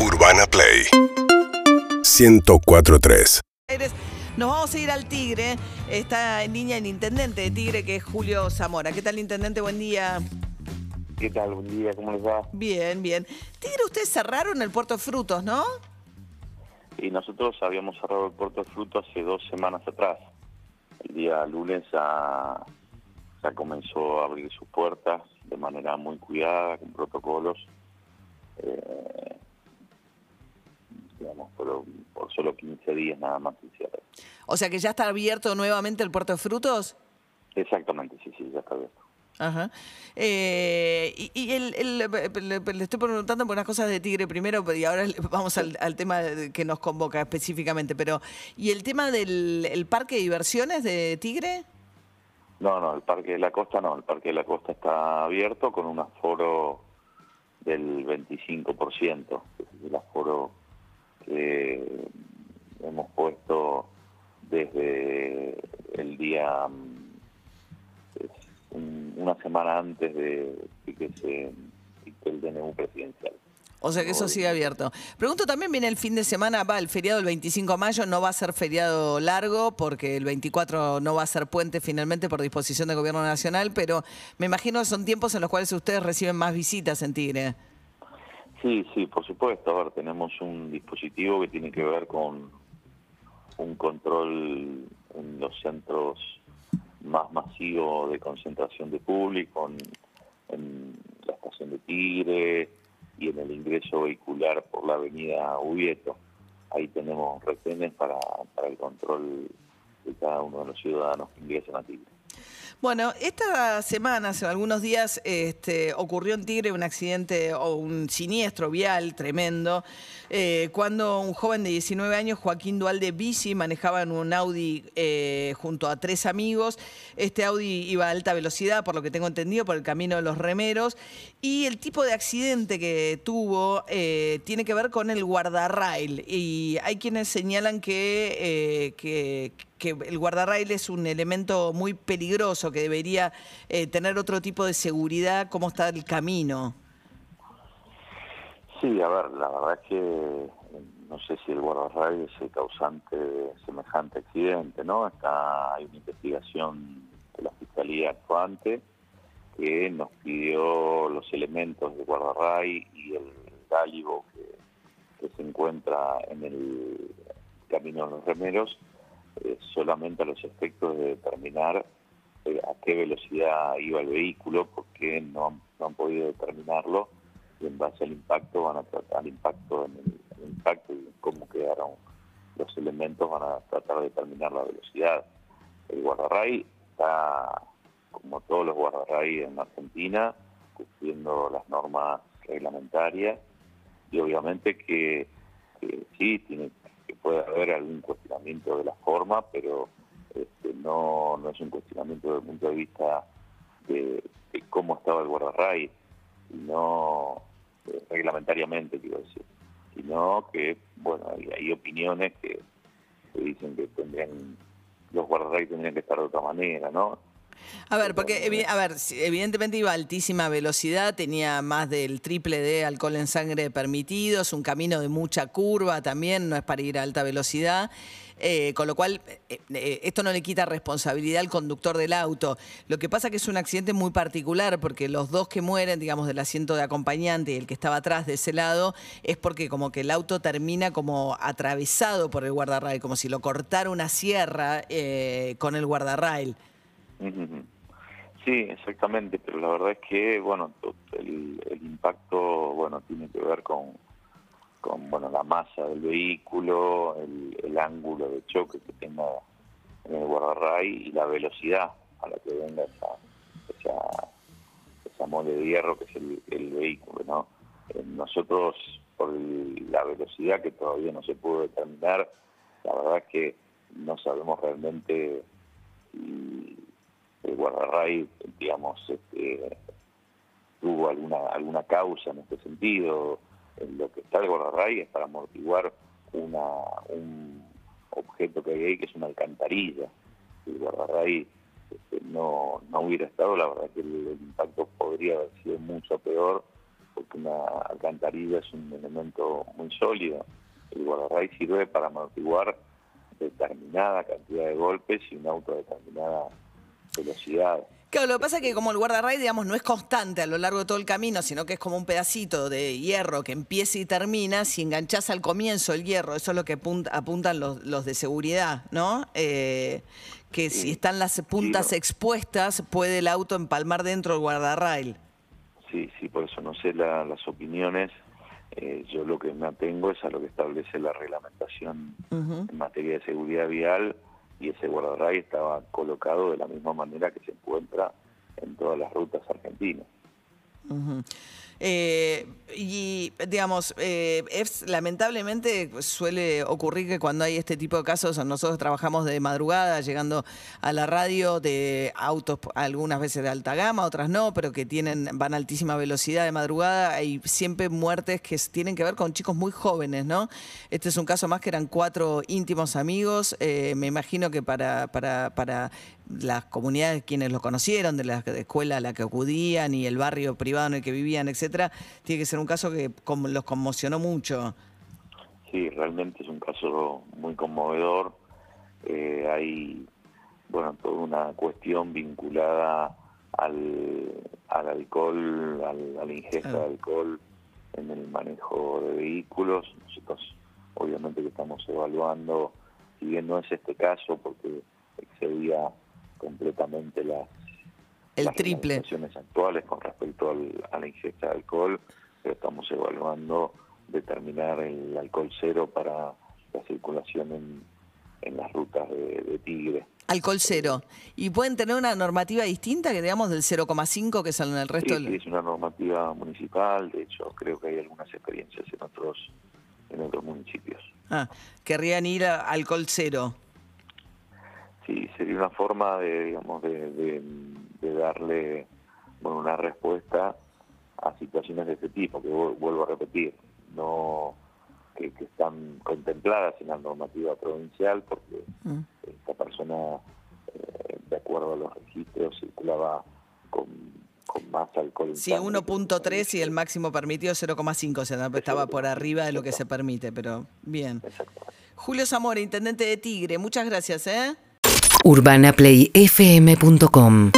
Urbana Play 1043. Aires. Nos vamos a ir al Tigre. Está en línea el intendente de Tigre, que es Julio Zamora. ¿Qué tal, intendente? Buen día. ¿Qué tal? Buen día, ¿cómo les va? Bien, bien. Tigre, ustedes cerraron el puerto de frutos, ¿no? Y nosotros habíamos cerrado el puerto de fruto hace dos semanas atrás. El día lunes ya, ya comenzó a abrir sus puertas de manera muy cuidada, con protocolos. Eh, digamos, pero por solo 15 días nada más se cierra. O sea que ya está abierto nuevamente el puerto de frutos. Exactamente, sí, sí, ya está abierto. Ajá. Eh, y y el, el- le, le estoy preguntando por unas cosas de Tigre primero y ahora vamos al, al tema que nos convoca específicamente. Pero ¿y el tema del el parque de diversiones de Tigre? No, no, el Parque de la Costa no, el Parque de la Costa está abierto con un aforo del 25%, que es el aforo que hemos puesto desde el día, mm, una semana antes de que se dicte el DNU presidencial. O sea que eso sigue abierto. Pregunto también, viene el fin de semana, va el feriado el 25 de mayo, no va a ser feriado largo porque el 24 no va a ser puente finalmente por disposición del gobierno nacional, pero me imagino que son tiempos en los cuales ustedes reciben más visitas en Tigre. Sí, sí, por supuesto. A ver, tenemos un dispositivo que tiene que ver con un control en los centros más masivos de concentración de público, en, la estación de Tigre y en el ingreso vehicular por la avenida Ubieto. Ahí tenemos retenes para el control de cada uno de los ciudadanos que ingresan a Tigre. Bueno, esta semana, hace algunos días, este, ocurrió en Tigre un accidente o un siniestro vial tremendo, eh, cuando un joven de 19 años, Joaquín Dualde Bici, manejaba en un Audi eh, junto a tres amigos. Este Audi iba a alta velocidad, por lo que tengo entendido, por el camino de los remeros. Y el tipo de accidente que tuvo eh, tiene que ver con el guardarrail. Y hay quienes señalan que, que, que el guardarrail es un elemento muy peligroso, que debería eh, tener otro tipo de seguridad, cómo está el camino. Sí, a ver, la verdad es que no sé si el guardarrail es el causante de semejante accidente, ¿no? Está, hay una investigación de la Fiscalía actuante que nos pidió los elementos del guardarrail y el gálibo que se encuentra en el camino de los remeros eh, solamente a los efectos de determinar eh, a qué velocidad iba el vehículo, porque no, han- podido determinarlo y en base al impacto van a tratar al impacto en el, impacto y cómo quedaron los elementos van a tratar de determinar la velocidad. El guardarray está, como todos los guardarray en Argentina, cumpliendo las normas reglamentarias y obviamente que, que sí tiene puede haber algún cuestionamiento de la forma, pero este, no, no es un cuestionamiento desde el punto de vista de, de cómo estaba el guardarray, sino eh, reglamentariamente, quiero decir, sino que, bueno, hay, hay opiniones que, dicen que tendrían, los guardarray tendrían que estar de otra manera, ¿no? A ver, porque evidentemente iba a altísima velocidad, tenía más del triple de alcohol en sangre permitido, es un camino de mucha curva también, no es para ir a alta velocidad. eh, con lo cual, eh, eh, esto no le quita responsabilidad al conductor del auto. Lo que pasa que es un accidente muy particular, porque los dos que mueren, digamos, del asiento de acompañante y el que estaba atrás de ese lado, es porque como que el auto termina como atravesado por el guardarrail, como si lo cortara una sierra con el guardarrail. Sí, exactamente, pero la verdad es que, bueno, el, impacto, bueno, tiene que ver con, con bueno, la masa del vehículo, el, el ángulo de choque que tenga en el guardarray y la velocidad a la que venga esa, esa, esa mole de hierro que es el, el vehículo, ¿no? Eh, nosotros, por la velocidad que todavía no se pudo determinar, la verdad es que no sabemos realmente el guardarray, digamos, este, tuvo alguna alguna causa en este sentido. En lo que está el guardarray es para amortiguar una, un objeto que hay ahí que es una alcantarilla. Si el guardarray este, no, no hubiera estado, la verdad que el, el impacto podría haber sido mucho peor, porque una alcantarilla es un elemento muy sólido. El guardarray sirve para amortiguar determinada cantidad de golpes y un auto a determinada velocidad. Claro, lo que pasa es que como el guardarray, digamos, no es constante a lo largo de todo el camino, sino que es como un pedacito de hierro que empieza y termina, si enganchás al comienzo el hierro, eso es lo que apuntan los, de seguridad, ¿no? Eh, que si están las puntas expuestas, puede el auto empalmar dentro del guardarrail. Sí, sí, por eso no sé las opiniones. Eh, yo lo que me atengo es a lo que establece la reglamentación en materia de seguridad vial y ese guardarray estaba colocado de la misma manera que se encuentra en todas las rutas argentinas. Eh, y digamos, eh, es, lamentablemente suele ocurrir que cuando hay este tipo de casos, nosotros trabajamos de madrugada, llegando a la radio de autos, algunas veces de alta gama, otras no, pero que tienen, van a altísima velocidad de madrugada, hay siempre muertes que tienen que ver con chicos muy jóvenes, ¿no? Este es un caso más que eran cuatro íntimos amigos, eh, me imagino que para, para, para las comunidades quienes lo conocieron, de la escuela a la que acudían y el barrio privado en el que vivían, etcétera, tiene que ser un caso que los conmocionó mucho. Sí, realmente es un caso muy conmovedor. Eh, hay, bueno, toda una cuestión vinculada al, al alcohol, al, a la ingesta de alcohol en el manejo de vehículos. Nosotros, obviamente, que estamos evaluando, si bien no es este caso, porque excedía completamente las, el triple. actuales con respecto a la ingesta de alcohol, pero estamos evaluando determinar el alcohol cero para la circulación en, en las rutas de, Tigre. Alcohol cero. ¿Y pueden tener una normativa distinta que digamos del 0,5 que salen en el resto? Sí, sí, es una normativa municipal, de hecho creo que hay algunas experiencias en otros, en otros municipios. Ah, querrían ir a alcohol cero sí, sería una forma de, digamos, de, darle bueno, una respuesta a situaciones de este tipo, que vuelvo a repetir, no que, están contempladas en la normativa provincial, porque mm. esta persona, eh, de acuerdo a los registros, circulaba con, más alcohol. Sí, 1.3 y el máximo permitido 0,5, o sea, estaba por arriba de lo que se permite, pero bien. Julio Zamora, intendente de Tigre, muchas gracias. ¿eh? urbanaplayfm.com